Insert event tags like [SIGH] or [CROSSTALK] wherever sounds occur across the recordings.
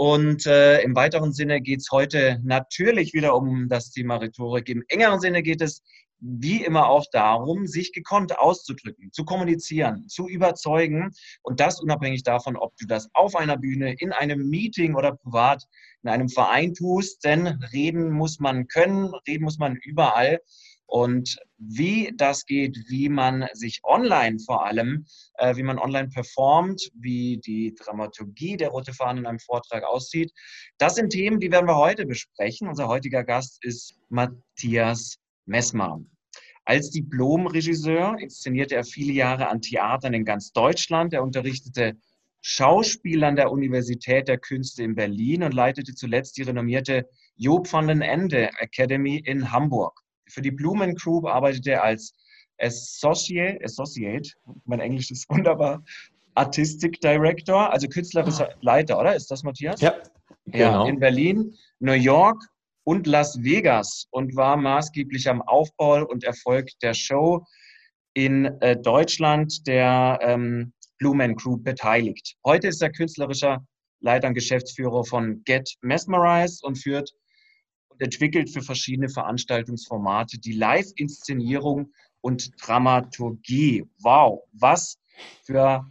Und äh, im weiteren Sinne geht es heute natürlich wieder um das Thema Rhetorik. Im engeren Sinne geht es wie immer auch darum, sich gekonnt auszudrücken, zu kommunizieren, zu überzeugen und das unabhängig davon, ob du das auf einer Bühne, in einem Meeting oder privat in einem Verein tust. Denn reden muss man können, reden muss man überall. Und wie das geht, wie man sich online vor allem, äh, wie man online performt, wie die Dramaturgie der Rote Fahne in einem Vortrag aussieht, das sind Themen, die werden wir heute besprechen. Unser heutiger Gast ist Matthias Messmer. Als Diplom-Regisseur inszenierte er viele Jahre an Theatern in ganz Deutschland. Er unterrichtete Schauspiel an der Universität der Künste in Berlin und leitete zuletzt die renommierte Job van den Ende Academy in Hamburg. Für die Blumen Group arbeitet er als Associate, Associate, mein Englisch ist wunderbar, Artistic Director, also künstlerischer Leiter, oder? Ist das Matthias? Ja, genau. Ja, in Berlin, New York und Las Vegas und war maßgeblich am Aufbau und Erfolg der Show in äh, Deutschland der ähm, Blumen Group beteiligt. Heute ist er künstlerischer Leiter und Geschäftsführer von Get Mesmerized und führt entwickelt für verschiedene Veranstaltungsformate die Live-Inszenierung und Dramaturgie. Wow, was für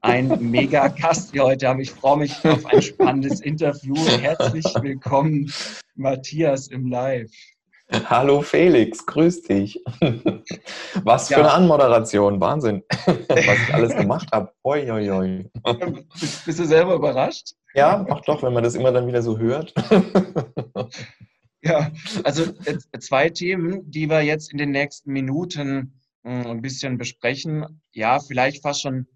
ein [LAUGHS] mega Gast wir heute haben. Ich freue mich auf ein spannendes Interview. Herzlich willkommen, Matthias im Live. Hallo Felix, grüß dich. Was für ja. eine Anmoderation, Wahnsinn, [LAUGHS] was ich alles gemacht habe. Oi, oi, oi. Bist du selber überrascht? Ja, ach doch, wenn man das immer dann wieder so hört. [LAUGHS] Ja, also äh, zwei Themen, die wir jetzt in den nächsten Minuten hm, ein bisschen besprechen. Ja, vielleicht fast schon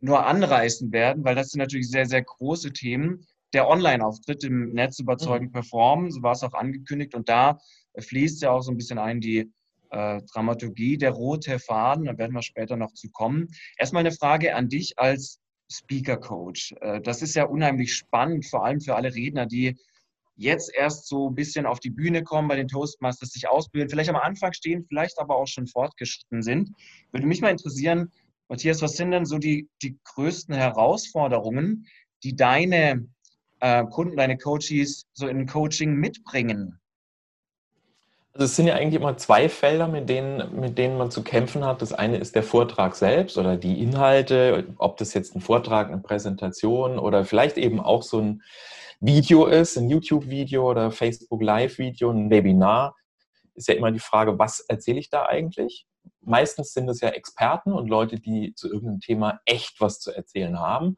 nur anreißen werden, weil das sind natürlich sehr, sehr große Themen. Der Online-Auftritt im Netz überzeugend mhm. performen, so war es auch angekündigt. Und da fließt ja auch so ein bisschen ein die äh, Dramaturgie, der rote Faden. Da werden wir später noch zu kommen. Erstmal eine Frage an dich als Speaker Coach. Äh, das ist ja unheimlich spannend, vor allem für alle Redner, die jetzt erst so ein bisschen auf die Bühne kommen, bei den Toastmasters sich ausbilden, vielleicht am Anfang stehen, vielleicht aber auch schon fortgeschritten sind. Würde mich mal interessieren, Matthias, was sind denn so die, die größten Herausforderungen, die deine äh, Kunden, deine Coaches so in Coaching mitbringen? Also es sind ja eigentlich immer zwei Felder, mit denen, mit denen man zu kämpfen hat. Das eine ist der Vortrag selbst oder die Inhalte, ob das jetzt ein Vortrag, eine Präsentation oder vielleicht eben auch so ein Video ist, ein YouTube-Video oder Facebook Live-Video, ein Webinar, ist ja immer die Frage, was erzähle ich da eigentlich? Meistens sind es ja Experten und Leute, die zu irgendeinem Thema echt was zu erzählen haben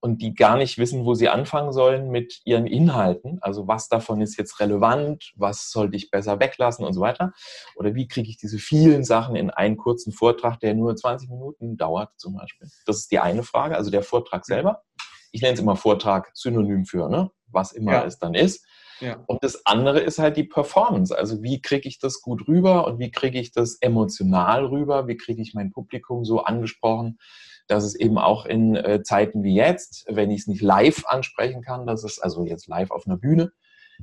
und die gar nicht wissen, wo sie anfangen sollen mit ihren Inhalten. Also was davon ist jetzt relevant, was sollte ich besser weglassen und so weiter. Oder wie kriege ich diese vielen Sachen in einen kurzen Vortrag, der nur 20 Minuten dauert zum Beispiel. Das ist die eine Frage, also der Vortrag selber. Ich nenne es immer Vortrag synonym für, ne? was immer ja. es dann ist. Ja. Und das andere ist halt die Performance. Also wie kriege ich das gut rüber und wie kriege ich das emotional rüber? Wie kriege ich mein Publikum so angesprochen, dass es eben auch in äh, Zeiten wie jetzt, wenn ich es nicht live ansprechen kann, dass es also jetzt live auf einer Bühne,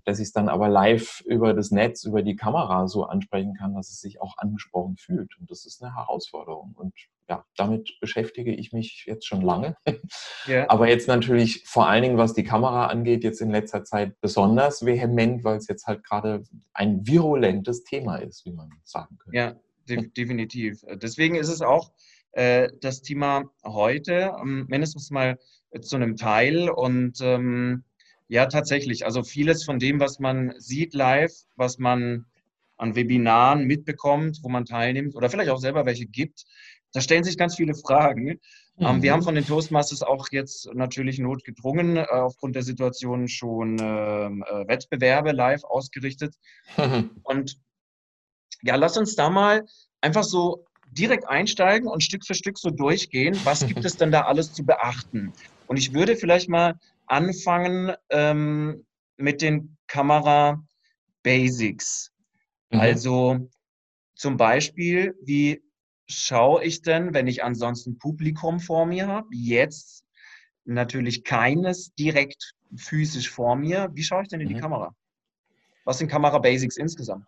dass ich es dann aber live über das Netz, über die Kamera so ansprechen kann, dass es sich auch angesprochen fühlt. Und das ist eine Herausforderung. Und ja, damit beschäftige ich mich jetzt schon lange. Ja. [LAUGHS] Aber jetzt natürlich vor allen Dingen, was die Kamera angeht, jetzt in letzter Zeit besonders vehement, weil es jetzt halt gerade ein virulentes Thema ist, wie man sagen könnte. Ja, de definitiv. Deswegen ist es auch äh, das Thema heute, ähm, mindestens mal zu einem Teil. Und ähm, ja, tatsächlich. Also vieles von dem, was man sieht live, was man an Webinaren mitbekommt, wo man teilnimmt oder vielleicht auch selber welche gibt, da stellen sich ganz viele Fragen. Mhm. wir haben von den Toastmasters auch jetzt natürlich notgedrungen äh, aufgrund der Situation schon ähm, äh, Wettbewerbe live ausgerichtet. Mhm. [LAUGHS] Und ja, lass uns da mal einfach so direkt einsteigen und Stück für Stück so durchgehen. Was [LAUGHS] gibt es denn da alles zu beachten? Und ich würde vielleicht mal anfangen ähm, mit den Kamera Basics. Mhm. Also zum Beispiel, wie schaue ich denn, wenn ich ansonsten Publikum vor mir habe, jetzt natürlich keines direkt physisch vor mir, wie schaue ich denn in die mhm. Kamera? Was sind Kamera Basics insgesamt?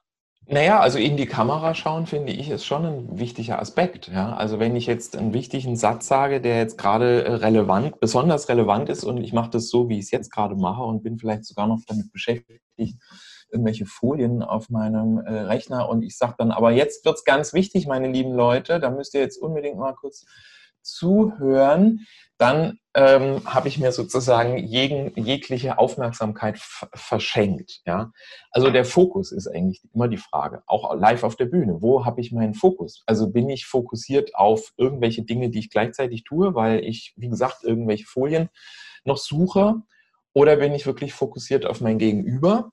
Naja, also in die Kamera schauen, finde ich, ist schon ein wichtiger Aspekt. Ja? Also wenn ich jetzt einen wichtigen Satz sage, der jetzt gerade äh, relevant, besonders relevant ist und ich mache das so, wie ich es jetzt gerade mache und bin vielleicht sogar noch damit beschäftigt, irgendwelche Folien auf meinem äh, Rechner und ich sage dann, aber jetzt wird es ganz wichtig, meine lieben Leute, da müsst ihr jetzt unbedingt mal kurz zuhören dann ähm, habe ich mir sozusagen jeden, jegliche Aufmerksamkeit verschenkt. Ja? Also der Fokus ist eigentlich immer die Frage, auch live auf der Bühne. Wo habe ich meinen Fokus? Also bin ich fokussiert auf irgendwelche Dinge, die ich gleichzeitig tue, weil ich, wie gesagt, irgendwelche Folien noch suche? Oder bin ich wirklich fokussiert auf mein Gegenüber?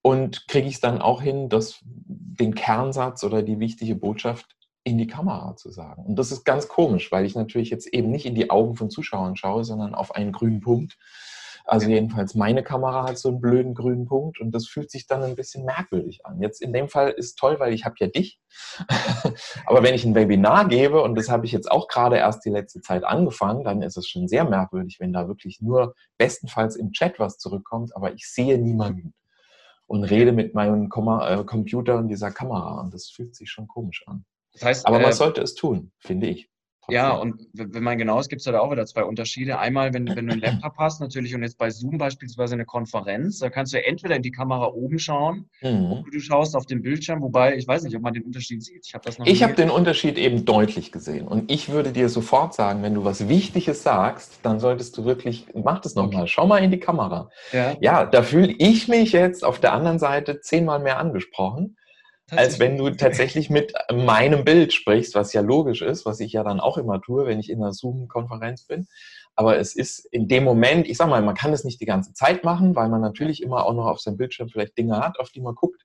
Und kriege ich es dann auch hin, dass den Kernsatz oder die wichtige Botschaft in die Kamera zu sagen. Und das ist ganz komisch, weil ich natürlich jetzt eben nicht in die Augen von Zuschauern schaue, sondern auf einen grünen Punkt. Also jedenfalls meine Kamera hat so einen blöden grünen Punkt und das fühlt sich dann ein bisschen merkwürdig an. Jetzt in dem Fall ist toll, weil ich habe ja dich. [LAUGHS] Aber wenn ich ein Webinar gebe und das habe ich jetzt auch gerade erst die letzte Zeit angefangen, dann ist es schon sehr merkwürdig, wenn da wirklich nur bestenfalls im Chat was zurückkommt, aber ich sehe niemanden und rede mit meinem äh, Computer und dieser Kamera und das fühlt sich schon komisch an. Das heißt, Aber man äh, sollte es tun, finde ich. Ja, und wenn man genau ist, gibt es da auch wieder zwei Unterschiede. Einmal, wenn, wenn du einen Laptop [LAUGHS] hast, natürlich, und jetzt bei Zoom beispielsweise eine Konferenz, da kannst du entweder in die Kamera oben schauen, mhm. du schaust auf den Bildschirm, wobei ich weiß nicht, ob man den Unterschied sieht. Ich habe das noch Ich habe den Unterschied eben deutlich gesehen. Und ich würde dir sofort sagen, wenn du was Wichtiges sagst, dann solltest du wirklich, mach das nochmal, okay. schau mal in die Kamera. Ja, ja da fühle ich mich jetzt auf der anderen Seite zehnmal mehr angesprochen als wenn du tatsächlich mit meinem Bild sprichst, was ja logisch ist, was ich ja dann auch immer tue, wenn ich in einer Zoom-Konferenz bin. Aber es ist in dem Moment, ich sag mal, man kann es nicht die ganze Zeit machen, weil man natürlich immer auch noch auf seinem Bildschirm vielleicht Dinge hat, auf die man guckt.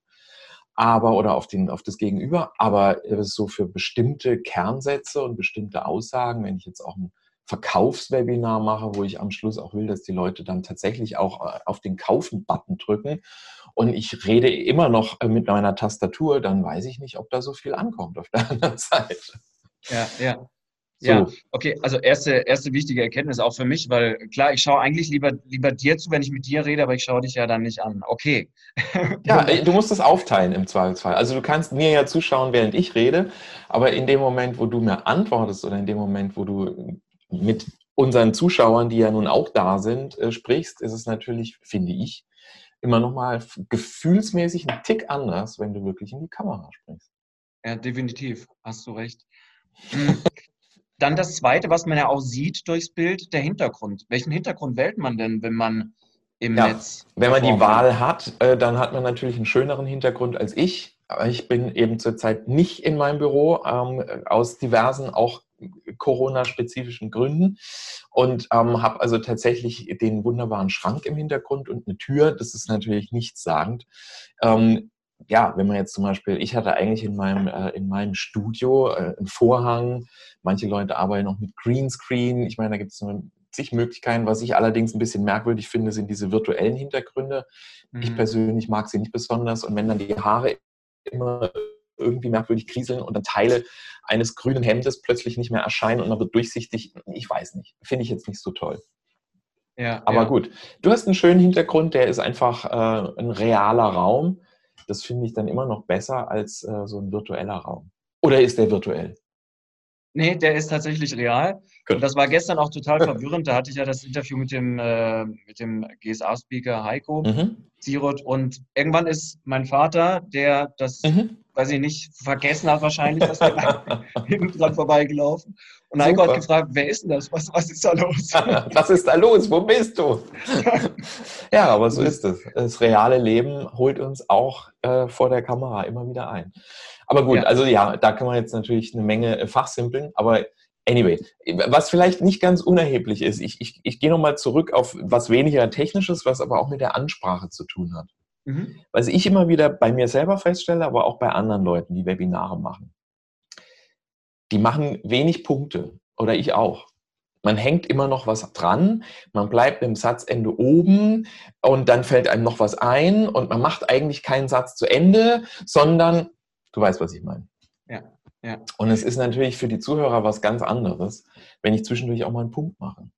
Aber, oder auf, den, auf das Gegenüber. Aber es ist so für bestimmte Kernsätze und bestimmte Aussagen, wenn ich jetzt auch ein Verkaufswebinar mache, wo ich am Schluss auch will, dass die Leute dann tatsächlich auch äh, auf den Kaufen-Button drücken und ich rede immer noch äh, mit meiner Tastatur, dann weiß ich nicht, ob da so viel ankommt auf der [LAUGHS] anderen Seite. Ja, ja. So. Ja, okay, also erste, erste wichtige Erkenntnis auch für mich, weil klar, ich schaue eigentlich lieber, lieber dir zu, wenn ich mit dir rede, aber ich schaue dich ja dann nicht an. Okay. [LAUGHS] Ja, du musst es aufteilen im Zweifelsfall. Also du kannst mir ja zuschauen, während ich rede, aber in dem Moment, wo du mir antwortest oder in dem Moment, wo du mit unseren Zuschauern, die ja nun auch da sind, äh, sprichst, ist es natürlich, finde ich, immer nochmal gefühlsmäßig ein Tick anders, wenn du wirklich in die Kamera sprichst. Ja, definitiv. Hast du recht. Hm. Dann das Zweite, was man ja auch sieht durchs Bild, der Hintergrund. Welchen Hintergrund wählt man denn, wenn man im ja, Netz. Wenn man die Wahl hat, äh, dann hat man natürlich einen schöneren Hintergrund als ich. Aber ich bin eben zurzeit nicht in meinem Büro, ähm, aus diversen auch Corona-spezifischen Gründen und ähm, habe also tatsächlich den wunderbaren Schrank im Hintergrund und eine Tür. Das ist natürlich nichtssagend. Ähm, ja, wenn man jetzt zum Beispiel, ich hatte eigentlich in meinem, äh, in meinem Studio äh, einen Vorhang. Manche Leute arbeiten noch mit Greenscreen. Ich meine, da gibt es zig Möglichkeiten. Was ich allerdings ein bisschen merkwürdig finde, sind diese virtuellen Hintergründe. Mhm. Ich persönlich mag sie nicht besonders. Und wenn dann die Haare immer irgendwie merkwürdig kriseln und dann Teile eines grünen Hemdes plötzlich nicht mehr erscheinen und man wird durchsichtig. Ich weiß nicht. Finde ich jetzt nicht so toll. Ja, Aber ja. gut. Du hast einen schönen Hintergrund, der ist einfach äh, ein realer Raum. Das finde ich dann immer noch besser als äh, so ein virtueller Raum. Oder ist der virtuell? Nee, der ist tatsächlich real. Und das war gestern auch total [LAUGHS] verwirrend. Da hatte ich ja das Interview mit dem, äh, dem GSA-Speaker Heiko mhm. Sirot. Und irgendwann ist mein Vater, der das, mhm. weiß ich nicht, vergessen hat wahrscheinlich, dass er [LAUGHS] [LAUGHS] hinten dran vorbeigelaufen. Und Super. Heiko hat gefragt, wer ist denn das? Was, was ist da los? was ist da los? Wo bist du? ja, aber so ist es. Das reale Leben holt uns auch äh, vor der Kamera immer wieder ein. Aber gut, ja. also ja, da kann man jetzt natürlich eine Menge äh, fachsimpeln, aber anyway, was vielleicht nicht ganz unerheblich ist, ich, ich, ich gehe nochmal zurück auf was weniger Technisches, was aber auch mit der Ansprache zu tun hat. Mhm. Was ich immer wieder bei mir selber feststelle, aber auch bei anderen Leuten, die Webinare machen. Die machen wenig Punkte oder ich auch. Man hängt immer noch was dran, man bleibt im Satzende oben und dann fällt einem noch was ein und man macht eigentlich keinen Satz zu Ende, sondern du weißt, was ich meine. Ja, ja. Und es ist natürlich für die Zuhörer was ganz anderes, wenn ich zwischendurch auch mal einen Punkt mache.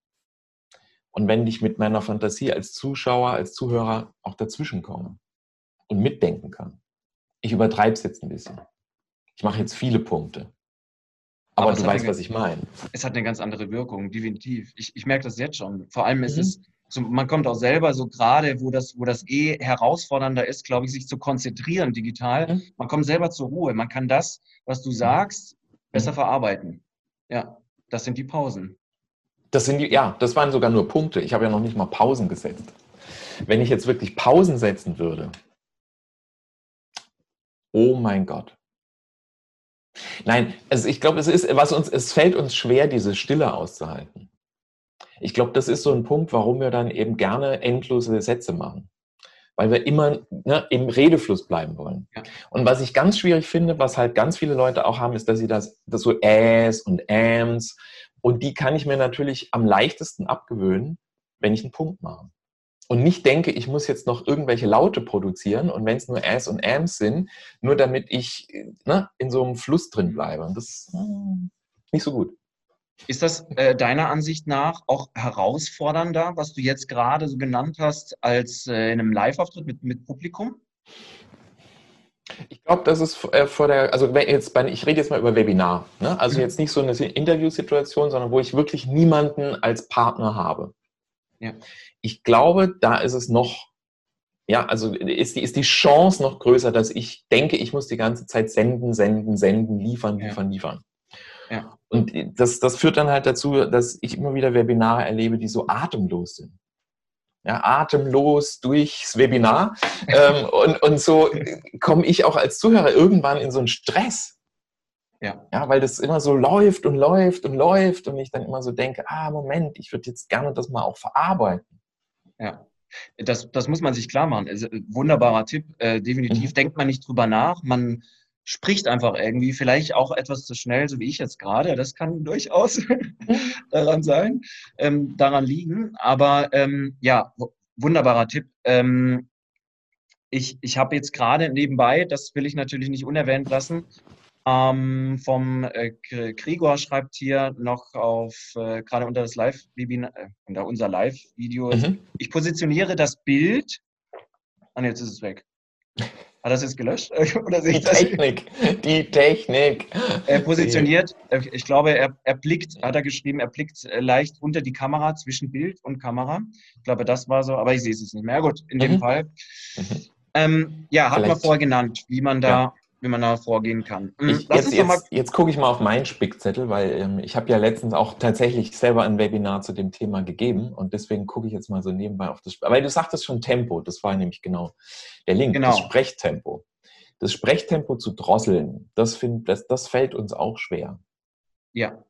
Und wenn ich mit meiner Fantasie als Zuschauer, als Zuhörer auch dazwischen komme und mitdenken kann. Ich übertreibe es jetzt ein bisschen. Ich mache jetzt viele Punkte. Aber, Aber du weißt, was ich meine. Es hat eine ganz andere Wirkung, definitiv. Ich, ich merke das jetzt schon. Vor allem ist mhm. es, so, man kommt auch selber so gerade, wo das, wo das eh herausfordernder ist, glaube ich, sich zu konzentrieren digital. Mhm. Man kommt selber zur Ruhe. Man kann das, was du mhm. sagst, besser mhm. verarbeiten. Ja, das sind die Pausen. Das sind die, ja, das waren sogar nur Punkte. Ich habe ja noch nicht mal Pausen gesetzt. Wenn ich jetzt wirklich Pausen setzen würde, oh mein Gott, Nein, also ich glaube, es ist, was uns, es fällt uns schwer, diese Stille auszuhalten. Ich glaube, das ist so ein Punkt, warum wir dann eben gerne endlose Sätze machen. Weil wir immer ne, im Redefluss bleiben wollen. Ja. Und was ich ganz schwierig finde, was halt ganz viele Leute auch haben, ist, dass sie das, das so Äs und Äms und die kann ich mir natürlich am leichtesten abgewöhnen, wenn ich einen Punkt mache und nicht denke, ich muss jetzt noch irgendwelche Laute produzieren und wenn es nur As und Ams sind, nur damit ich ne, in so einem Fluss drin bleibe. Und das ist hm, nicht so gut. Ist das äh, deiner Ansicht nach auch herausfordernder, was du jetzt gerade so genannt hast, als äh, in einem Live-Auftritt mit, mit Publikum? Ich glaube, das ist äh, vor der, also jetzt bei, ich rede jetzt mal über Webinar, ne? also mhm. jetzt nicht so eine Interviewsituation, sondern wo ich wirklich niemanden als Partner habe. Ja ich glaube, da ist es noch, ja, also ist die, ist die Chance noch größer, dass ich denke, ich muss die ganze Zeit senden, senden, senden, liefern, liefern, ja. liefern. Ja. Und das, das führt dann halt dazu, dass ich immer wieder Webinare erlebe, die so atemlos sind. Ja, atemlos durchs Webinar. [LAUGHS] ähm, und, und so komme ich auch als Zuhörer irgendwann in so einen Stress. Ja. ja, weil das immer so läuft und läuft und läuft und ich dann immer so denke, ah, Moment, ich würde jetzt gerne das mal auch verarbeiten. Ja. Das, das muss man sich klar machen. Also, wunderbarer Tipp. Äh, definitiv mhm. denkt man nicht drüber nach. Man spricht einfach irgendwie, vielleicht auch etwas zu schnell, so wie ich jetzt gerade. Das kann [LAUGHS] durchaus daran sein, ähm, daran liegen. Aber ähm, ja, wunderbarer Tipp. Ähm, ich ich habe jetzt gerade nebenbei, das will ich natürlich nicht unerwähnt lassen, ähm, vom äh, Gregor schreibt hier noch auf, äh, gerade unter das Live-Webinar, äh, unter unser Live-Video, mhm. ich positioniere das Bild. Ah, jetzt ist es weg. [LAUGHS] Hat das jetzt gelöscht? [LAUGHS] Oder sehe die Technik, die Technik. Er positioniert, ich glaube, er, er blickt, hat er geschrieben, er blickt äh, leicht unter die Kamera, zwischen Bild und Kamera. Ich glaube, das war so, aber ich sehe es jetzt nicht mehr. Gut, in mhm. dem Fall. Mhm. Ähm, ja, hat man vorher genannt, wie man da ja wie man da vorgehen kann. Hm, ich, jetzt jetzt, jetzt gucke ich mal auf meinen Spickzettel, weil ähm, ich habe ja letztens auch tatsächlich selber ein Webinar zu dem Thema gegeben und deswegen gucke ich jetzt mal so nebenbei auf das. Weil du sagtest schon Tempo, das war nämlich genau der Link, genau. das Sprechtempo. Das Sprechtempo zu drosseln, das, find, das, das fällt uns auch schwer. Ja.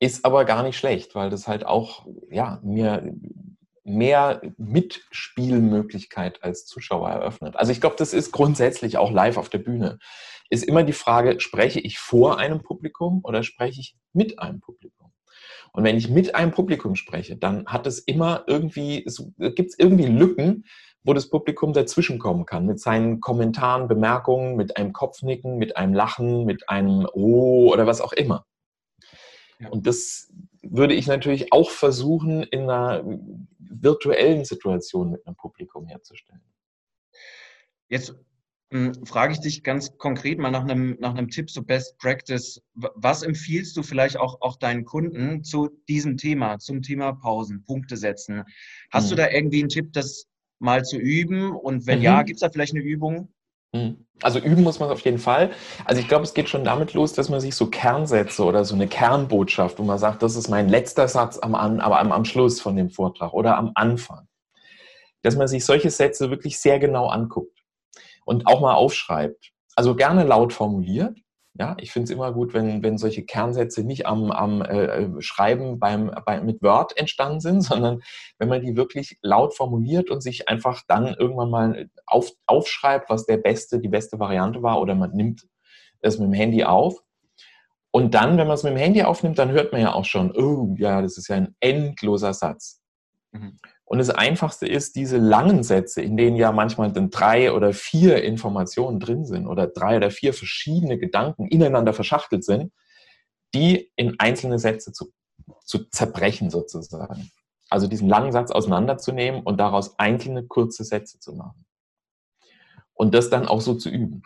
Ist aber gar nicht schlecht, weil das halt auch ja, mir mehr Mitspielmöglichkeit als Zuschauer eröffnet. Also ich glaube, das ist grundsätzlich auch live auf der Bühne. Ist immer die Frage, spreche ich vor einem Publikum oder spreche ich mit einem Publikum? Und wenn ich mit einem Publikum spreche, dann hat es immer irgendwie, gibt es irgendwie Lücken, wo das Publikum dazwischen kommen kann, mit seinen Kommentaren, Bemerkungen, mit einem Kopfnicken, mit einem Lachen, mit einem Oh oder was auch immer. Und das würde ich natürlich auch versuchen, in einer virtuellen Situation mit einem Publikum herzustellen. Jetzt hm, frage ich dich ganz konkret mal nach einem, nach einem Tipp, so Best Practice. Was empfiehlst du vielleicht auch, auch deinen Kunden zu diesem Thema, zum Thema Pausen, Punkte setzen? Hast mhm. du da irgendwie einen Tipp, das mal zu üben? Und wenn mhm. ja, gibt es da vielleicht eine Übung? Mhm. Also üben muss man auf jeden Fall. Also ich glaube, es geht schon damit los, dass man sich so Kernsätze oder so eine Kernbotschaft, wo man sagt, das ist mein letzter Satz am, An aber am, am Schluss von dem Vortrag oder am Anfang. Dass man sich solche Sätze wirklich sehr genau anguckt und auch mal aufschreibt. Also gerne laut formuliert, ja, ich finde es immer gut, wenn, wenn solche Kernsätze nicht am, am äh, äh, Schreiben beim, bei, mit Word entstanden sind, [LAUGHS] sondern wenn man die wirklich laut formuliert und sich einfach dann irgendwann mal auf, aufschreibt, was der beste, die beste Variante war, oder man nimmt es mit dem Handy auf Und dann, wenn man es mit dem Handy aufnimmt, dann hört man ja auch schon, oh ja, das ist ja ein endloser Satz. Mhm. Und das Einfachste ist, diese langen Sätze, in denen ja manchmal dann drei oder vier Informationen drin sind oder drei oder vier verschiedene Gedanken ineinander verschachtelt sind, die in einzelne Sätze zu, zu zerbrechen sozusagen. Also diesen langen Satz auseinanderzunehmen und daraus einzelne kurze Sätze zu machen. Und das dann auch so zu üben.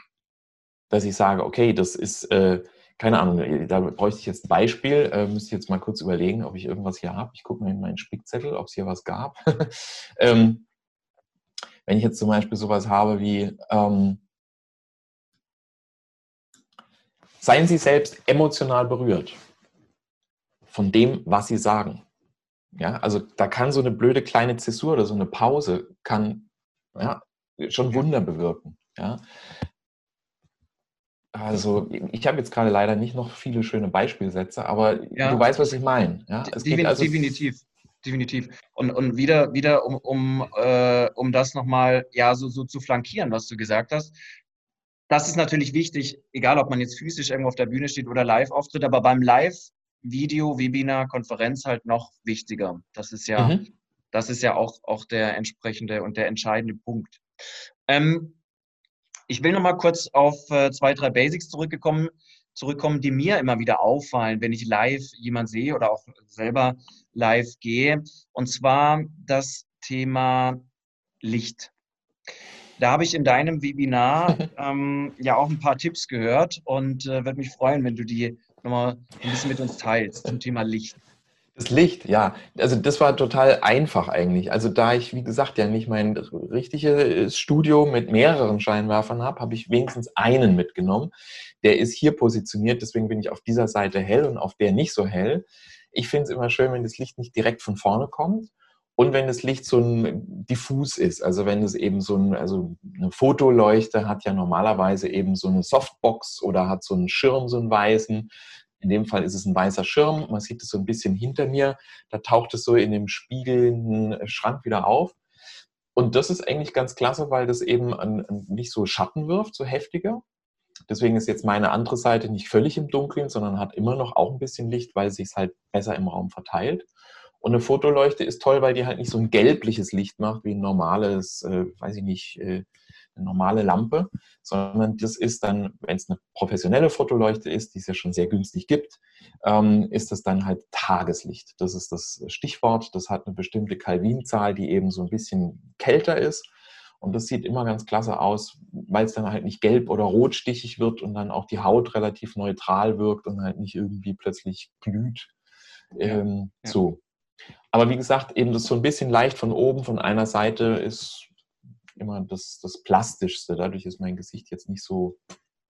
Dass ich sage, okay, das ist, äh, keine Ahnung, äh, da bräuchte ich jetzt ein Beispiel, äh, müsste ich jetzt mal kurz überlegen, ob ich irgendwas hier habe. Ich gucke mal in meinen Spickzettel, ob es hier was gab. [LAUGHS] ähm, wenn ich jetzt zum Beispiel sowas habe wie, ähm, seien Sie selbst emotional berührt von dem, was Sie sagen. Ja, also da kann so eine blöde kleine Zäsur oder so eine Pause kann ja, schon Wunder bewirken. Ja. Also ich habe jetzt gerade leider nicht noch viele schöne Beispielsätze, aber ja. du weißt, was ich meine. Ja? Defin also definitiv, definitiv. Und, und wieder, wieder um, um, äh, um das nochmal ja, so, so zu flankieren, was du gesagt hast. Das ist natürlich wichtig, egal ob man jetzt physisch irgendwo auf der Bühne steht oder live auftritt, aber beim Live-Video, Webinar, Konferenz halt noch wichtiger. Das ist ja, mhm. das ist ja auch, auch der entsprechende und der entscheidende Punkt. Ähm, ich will noch mal kurz auf äh, zwei, drei Basics zurückgekommen, zurückkommen, die mir immer wieder auffallen, wenn ich live jemand sehe oder auch selber live gehe. Und zwar das Thema Licht. Da habe ich in deinem Webinar [LAUGHS] ähm, ja auch ein paar Tipps gehört und äh, würde mich freuen, wenn du die nochmal ein bisschen mit uns teilst zum Thema Licht. Das Licht, ja. Also das war total einfach eigentlich. Also da ich, wie gesagt, ja nicht mein richtiges Studio mit mehreren Scheinwerfern habe, habe ich wenigstens einen mitgenommen. Der ist hier positioniert, deswegen bin ich auf dieser Seite hell und auf der nicht so hell. Ich finde es immer schön, wenn das Licht nicht direkt von vorne kommt und wenn das Licht so ein diffus ist. Also wenn es eben so ein, also eine Fotoleuchte hat ja normalerweise eben so eine Softbox oder hat so einen Schirm, so einen weißen. In dem Fall ist es ein weißer Schirm. Man sieht es so ein bisschen hinter mir. Da taucht es so in dem spiegelnden Schrank wieder auf. Und das ist eigentlich ganz klasse, weil das eben nicht so Schatten wirft, so heftiger. Deswegen ist jetzt meine andere Seite nicht völlig im Dunkeln, sondern hat immer noch auch ein bisschen Licht, weil es sich halt besser im Raum verteilt. Und eine Fotoleuchte ist toll, weil die halt nicht so ein gelbliches Licht macht wie ein normales, äh, weiß ich nicht, äh, normale Lampe, sondern das ist dann, wenn es eine professionelle Fotoleuchte ist, die es ja schon sehr günstig gibt, ähm, ist das dann halt Tageslicht. Das ist das Stichwort. Das hat eine bestimmte Kelvinzahl, die eben so ein bisschen kälter ist. Und das sieht immer ganz klasse aus, weil es dann halt nicht gelb oder rotstichig wird und dann auch die Haut relativ neutral wirkt und halt nicht irgendwie plötzlich glüht. Ähm, ja. So. Aber wie gesagt, eben das so ein bisschen leicht von oben, von einer Seite ist immer das, das Plastischste. Dadurch ist mein Gesicht jetzt nicht so,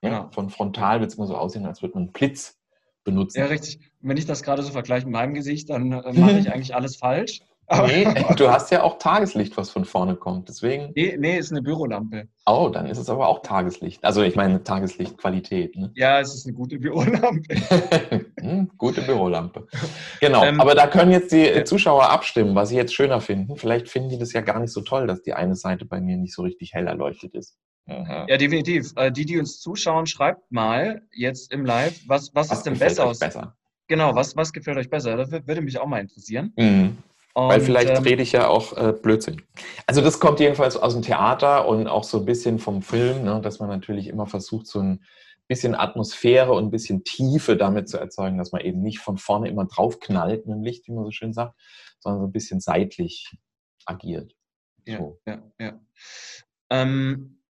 ja, ja. von frontal wird es immer so aussehen, als würde man einen Blitz benutzen. Ja, richtig. wenn ich das gerade so vergleiche mit meinem Gesicht, dann äh, mache ich eigentlich alles falsch. [LAUGHS] Nee, du hast ja auch Tageslicht, was von vorne kommt. Deswegen. Nee, nee, ist eine Bürolampe. Oh, dann ist es aber auch Tageslicht. Also ich meine Tageslichtqualität. Ne? Ja, es ist eine gute Bürolampe. [LAUGHS] hm, gute Bürolampe. [LAUGHS] Genau. Ähm, aber da können jetzt die Zuschauer abstimmen, was sie jetzt schöner finden. Vielleicht finden die das ja gar nicht so toll, dass die eine Seite bei mir nicht so richtig hell erleuchtet ist. Aha. Ja, definitiv. Äh, die, die uns zuschauen, schreibt mal jetzt im Live, was, was, was ist denn besser aus? Besser? Genau, was, was gefällt euch besser? Das würde mich auch mal interessieren. Mhm. Und, Weil vielleicht ähm, rede ich ja auch äh, Blödsinn. Also das kommt jedenfalls aus dem Theater und auch so ein bisschen vom Film, ne, dass man natürlich immer versucht, so ein bisschen Atmosphäre und ein bisschen Tiefe damit zu erzeugen, dass man eben nicht von vorne immer draufknallt mit dem Licht, wie man so schön sagt, sondern so ein bisschen seitlich agiert. Ja, so. ja, ja. Ähm,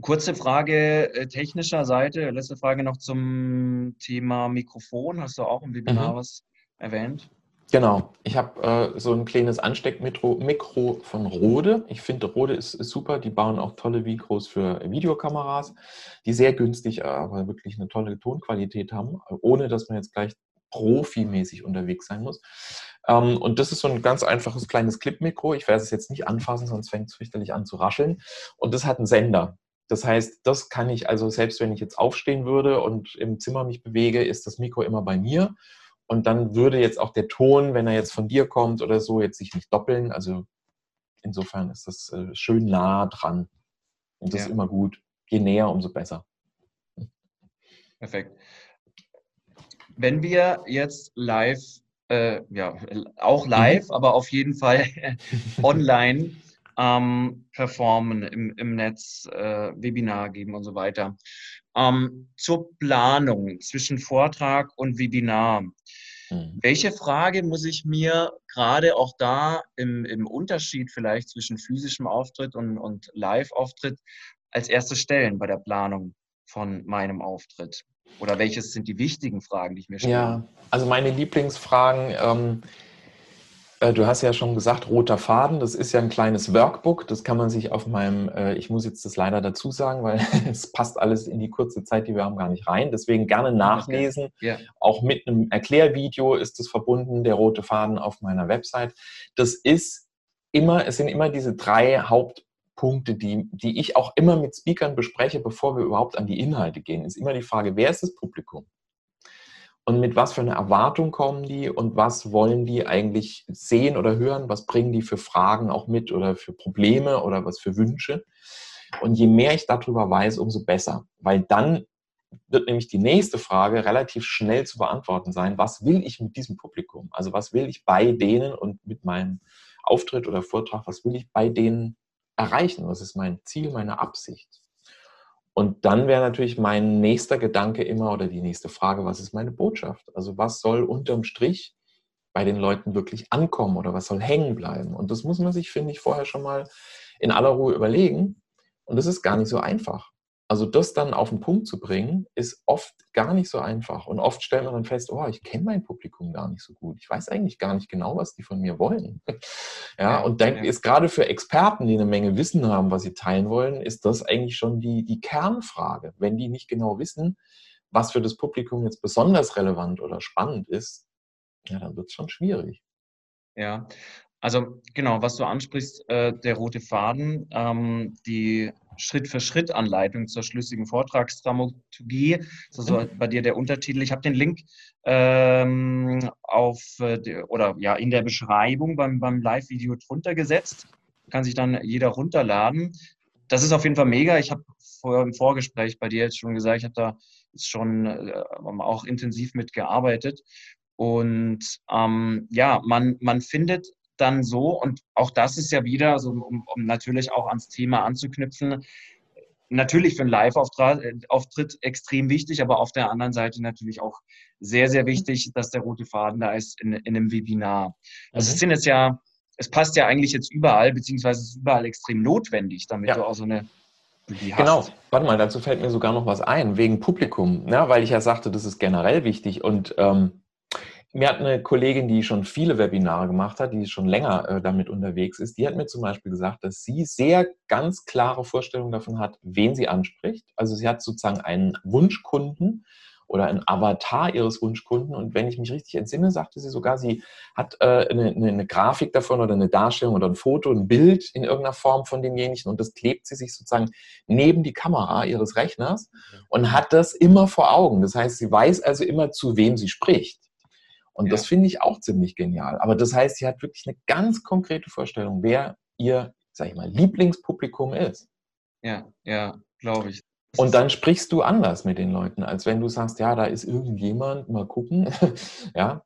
kurze Frage äh, technischer Seite, letzte Frage noch zum Thema Mikrofon. Hast du auch im Webinar mhm. was erwähnt? Genau, ich habe äh, so ein kleines Ansteckmikro Mikro von Rode. Ich finde, Rode ist, ist, super. Die bauen auch tolle Mikros für Videokameras, die sehr günstig, aber wirklich eine tolle Tonqualität haben, ohne dass man jetzt gleich profimäßig unterwegs sein muss. Ähm, und das ist so ein ganz einfaches kleines Clip-Mikro. Ich werde es jetzt nicht anfassen, sonst fängt es fürchterlich an zu rascheln. Und das hat einen Sender. Das heißt, das kann ich also, selbst wenn ich jetzt aufstehen würde und im Zimmer mich bewege, ist das Mikro immer bei mir und dann würde jetzt auch der Ton, wenn er jetzt von dir kommt oder so, jetzt sich nicht doppeln. Also insofern ist das äh, schön nah dran. Und das ja. ist immer gut. Je näher, umso besser. Perfekt. wenn wir jetzt live, äh, ja, auch live, mhm. aber auf jeden Fall [LAUGHS] online ähm, performen, im, im Netz äh, Webinar geben und so weiter. Ähm, zur Planung zwischen Vortrag und Webinar. Mhm. Welche Frage muss ich mir gerade auch da im, im Unterschied vielleicht zwischen physischem Auftritt und, und Live-Auftritt als erstes stellen bei der Planung von meinem Auftritt? Oder welches sind die wichtigen Fragen, die ich mir stelle? Ja, also meine Lieblingsfragen, ähm, äh, du hast ja schon gesagt, roter Faden, das ist ja ein kleines Workbook, das kann man sich auf meinem, äh, ich muss jetzt das leider dazu sagen, weil [LAUGHS] es passt alles in die kurze Zeit, die wir haben, gar nicht rein. Deswegen gerne nachlesen. Okay. Yeah. Auch mit einem Erklärvideo ist es verbunden, der rote Faden auf meiner Website. Das ist immer, es sind immer diese drei Hauptpunkte, die, die ich auch immer mit Speakern bespreche, bevor wir überhaupt an die Inhalte gehen, ist immer die Frage, wer ist das Publikum? Und mit was für einer Erwartung kommen die und was wollen die eigentlich sehen oder hören, was bringen die für Fragen auch mit oder für Probleme oder was für Wünsche. Und je mehr ich darüber weiß, umso besser, weil dann wird nämlich die nächste Frage relativ schnell zu beantworten sein, was will ich mit diesem Publikum? Also was will ich bei denen und mit meinem Auftritt oder Vortrag, was will ich bei denen erreichen? Was ist mein Ziel, meine Absicht? Und dann wäre natürlich mein nächster Gedanke immer oder die nächste Frage, was ist meine Botschaft? Also was soll unterm Strich bei den Leuten wirklich ankommen oder was soll hängen bleiben? Und das muss man sich, finde ich, vorher schon mal in aller Ruhe überlegen. Und das ist gar nicht so einfach. Also das dann auf den Punkt zu bringen, ist oft gar nicht so einfach. Und oft stellt man dann fest, oh, ich kenne mein Publikum gar nicht so gut. Ich weiß eigentlich gar nicht genau, was die von mir wollen. [LAUGHS] ja, und dann ist gerade für Experten, die eine Menge Wissen haben, was sie teilen wollen, ist das eigentlich schon die, die Kernfrage. Wenn die nicht genau wissen, was für das Publikum jetzt besonders relevant oder spannend ist, ja, dann wird es schon schwierig. Ja, also genau, was du ansprichst, äh, der rote Faden, ähm, die Schritt-für-Schritt-Anleitung zur schlüssigen Vortragsdramaturgie. Das ist also bei dir der Untertitel. Ich habe den Link ähm, auf äh, oder ja in der Beschreibung beim, beim Live-Video drunter gesetzt. Kann sich dann jeder runterladen. Das ist auf jeden Fall mega. Ich habe vorher im Vorgespräch bei dir jetzt schon gesagt, ich habe da jetzt schon äh, auch intensiv mitgearbeitet. Und ähm, ja, man, man findet dann so, und auch das ist ja wieder, also um, um natürlich auch ans Thema anzuknüpfen, natürlich für einen Live-Auftritt extrem wichtig, aber auf der anderen Seite natürlich auch sehr, sehr wichtig, dass der rote Faden da ist in, in einem Webinar. Also mhm. es sind jetzt ja, es passt ja eigentlich jetzt überall, beziehungsweise ist überall extrem notwendig, damit ja. du auch so eine Genau, warte mal, dazu fällt mir sogar noch was ein, wegen Publikum, ja, weil ich ja sagte, das ist generell wichtig und ähm, mir hat eine Kollegin, die schon viele Webinare gemacht hat, die schon länger äh, damit unterwegs ist, die hat mir zum Beispiel gesagt, dass sie sehr ganz klare Vorstellungen davon hat, wen sie anspricht. Also sie hat sozusagen einen Wunschkunden oder einen Avatar ihres Wunschkunden. Und wenn ich mich richtig entsinne, sagte sie sogar, sie hat äh, eine, eine, Grafik davon oder eine Darstellung oder ein Foto, ein Bild in irgendeiner Form von demjenigen und das klebt sie sich sozusagen neben die Kamera ihres Rechners und hat das immer vor Augen. Das heißt, sie weiß also immer, zu wem sie spricht. Und ja. das finde ich auch ziemlich genial. Aber das heißt, sie hat wirklich eine ganz konkrete Vorstellung, wer ihr, sag ich mal, Lieblingspublikum ist. Ja, ja, glaube ich. Und dann sprichst du anders mit den Leuten, als wenn du sagst, ja, da ist irgendjemand, mal gucken. [LAUGHS] ja.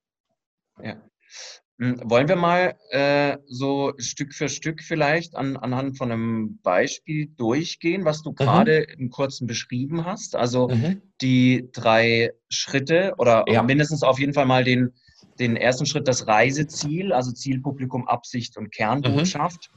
Ja. Hm, wollen wir mal äh, so Stück für Stück vielleicht an, anhand von einem Beispiel durchgehen, was du mhm. gerade mhm. im Kurzen beschrieben hast? Also mhm. die drei Schritte oder ja. mindestens auf jeden Fall mal den, den ersten Schritt, das Reiseziel, also Zielpublikum, Absicht und Kernbotschaft.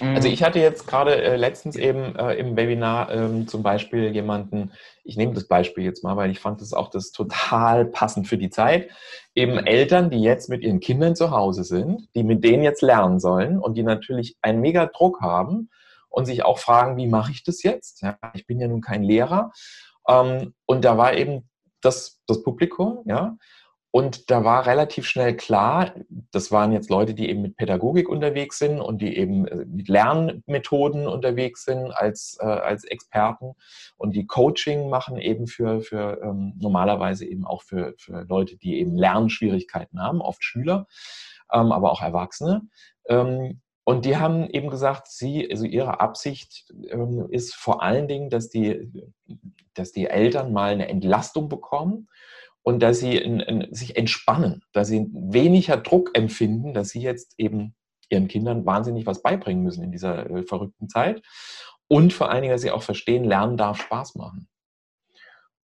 Mhm. Also ich hatte jetzt gerade äh, letztens eben äh, im Webinar ähm, zum Beispiel jemanden, ich nehme das Beispiel jetzt mal, weil ich fand das auch das total passend für die Zeit, eben Eltern, die jetzt mit ihren Kindern zu Hause sind, die mit denen jetzt lernen sollen und die natürlich einen mega Druck haben und sich auch fragen, wie mache ich das jetzt? Ja, ich bin ja nun kein Lehrer. Ähm, und da war eben das, das Publikum, ja, und da war relativ schnell klar, das waren jetzt Leute, die eben mit Pädagogik unterwegs sind und die eben äh, mit Lernmethoden unterwegs sind als, äh, als Experten und die Coaching machen eben für, für ähm, normalerweise eben auch für, für Leute, die eben Lernschwierigkeiten haben, oft Schüler, ähm, aber auch Erwachsene. Ähm, und die haben eben gesagt, sie, also ihre Absicht ähm, ist vor allen Dingen, dass die, dass die Eltern mal eine Entlastung bekommen und dass sie in, in, sich entspannen, dass sie weniger Druck empfinden, dass sie jetzt eben ihren Kindern wahnsinnig was beibringen müssen in dieser äh, verrückten Zeit. Und vor allen Dingen, dass sie auch verstehen, Lernen darf Spaß machen.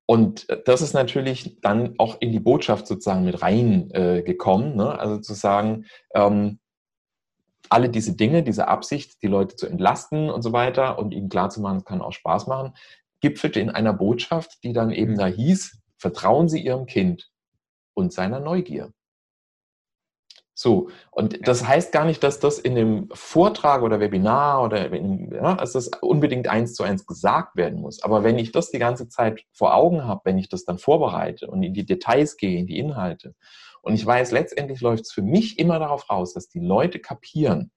Und das ist natürlich dann auch in die Botschaft sozusagen mit reingekommen. Äh, ne? Also zu sagen, ähm, alle diese Dinge, diese Absicht, die Leute zu entlasten und so weiter und ihnen klarzumachen, es kann auch Spaß machen, gipfelte in einer Botschaft, die dann eben da hieß, vertrauen Sie Ihrem Kind und seiner Neugier. So, und das heißt gar nicht, dass das in dem Vortrag oder Webinar oder in, ja, dass das unbedingt eins zu eins gesagt werden muss. Aber wenn ich das die ganze Zeit vor Augen habe, wenn ich das dann vorbereite und in die Details gehe, in die Inhalte, und ich weiß, letztendlich läuft es für mich immer darauf raus, dass die Leute kapieren,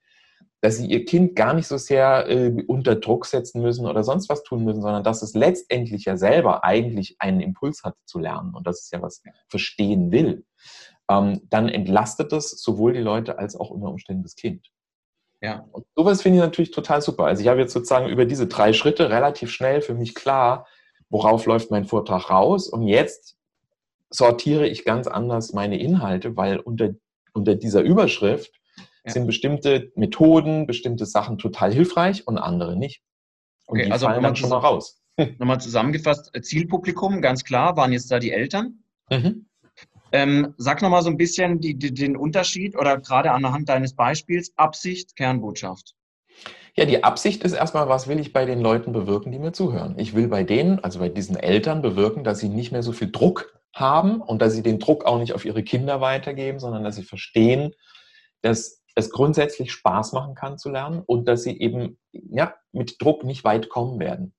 dass sie ihr Kind gar nicht so sehr äh, unter Druck setzen müssen oder sonst was tun müssen, sondern dass es letztendlich ja selber eigentlich einen Impuls hat zu lernen und dass es ja was verstehen will ähm, dann entlastet das sowohl die Leute als auch unter Umständen das Kind. Ja. Und sowas finde ich natürlich total super. Also ich habe jetzt sozusagen über diese drei Schritte relativ schnell für mich klar, worauf läuft mein Vortrag raus. Und jetzt sortiere ich ganz anders meine Inhalte, weil unter, unter dieser Überschrift ja. sind bestimmte Methoden, bestimmte Sachen total hilfreich und andere nicht. Und okay, die also fallen dann schon mal raus. [LAUGHS] Nochmal zusammengefasst, Zielpublikum, ganz klar, waren jetzt da die Eltern. Mhm. Ähm, sag nochmal so ein bisschen die, die, den Unterschied oder gerade anhand deines Beispiels Absicht, Kernbotschaft. Ja, die Absicht ist erstmal, was will ich bei den Leuten bewirken, die mir zuhören? Ich will bei denen, also bei diesen Eltern bewirken, dass sie nicht mehr so viel Druck haben und dass sie den Druck auch nicht auf ihre Kinder weitergeben, sondern dass sie verstehen, dass es grundsätzlich Spaß machen kann zu lernen und dass sie eben ja, mit Druck nicht weit kommen werden.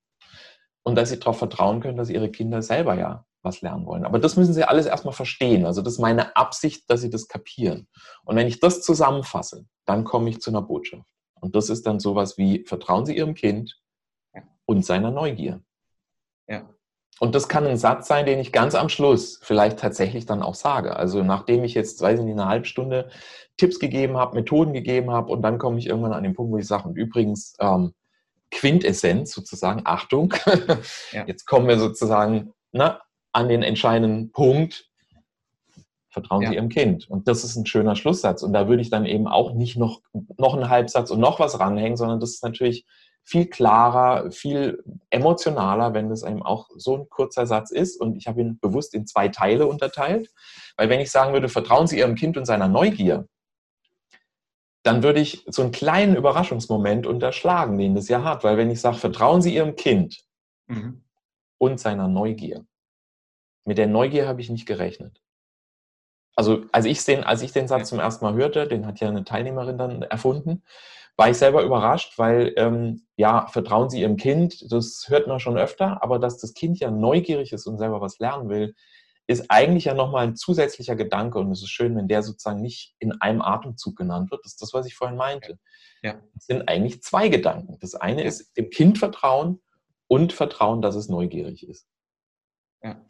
Und dass sie darauf vertrauen können, dass ihre Kinder selber ja was lernen wollen. Aber das müssen sie alles erstmal verstehen. Also das ist meine Absicht, dass sie das kapieren. Und wenn ich das zusammenfasse, dann komme ich zu einer Botschaft. Und das ist dann sowas wie, vertrauen Sie Ihrem Kind und seiner Neugier. Ja. Und das kann ein Satz sein, den ich ganz am Schluss vielleicht tatsächlich dann auch sage. Also nachdem ich jetzt, weiß ich nicht, eine halbe Stunde Tipps gegeben habe, Methoden gegeben habe und dann komme ich irgendwann an den Punkt, wo ich sage, und übrigens, ähm, Quintessenz sozusagen, Achtung, [LAUGHS] ja. jetzt kommen wir sozusagen na, an den entscheidenden Punkt, vertrauen ja. Sie Ihrem Kind. Und das ist ein schöner Schlusssatz. Und da würde ich dann eben auch nicht noch, noch einen Halbsatz und noch was ranhängen, sondern das ist natürlich viel klarer, viel emotionaler, wenn das eben auch so ein kurzer Satz ist. Und ich habe ihn bewusst in zwei Teile unterteilt. Weil wenn ich sagen würde, vertrauen Sie Ihrem Kind und seiner Neugier, dann würde ich so einen kleinen Überraschungsmoment unterschlagen, den das ja hat. Weil wenn ich sage, vertrauen Sie Ihrem Kind mhm. und seiner Neugier, mit der Neugier habe ich nicht gerechnet. Also als ich den, als ich den Satz zum ersten Mal hörte, den hat ja eine Teilnehmerin dann erfunden, war ich selber überrascht, weil ähm, ja, vertrauen Sie Ihrem Kind, das hört man schon öfter, aber dass das Kind ja neugierig ist und selber was lernen will, ist eigentlich ja nochmal ein zusätzlicher Gedanke und es ist schön, wenn der sozusagen nicht in einem Atemzug genannt wird. Das ist das, was ich vorhin meinte. Ja. Das sind eigentlich zwei Gedanken. Das eine ja. ist dem Kind vertrauen und vertrauen, dass es neugierig ist. Ja.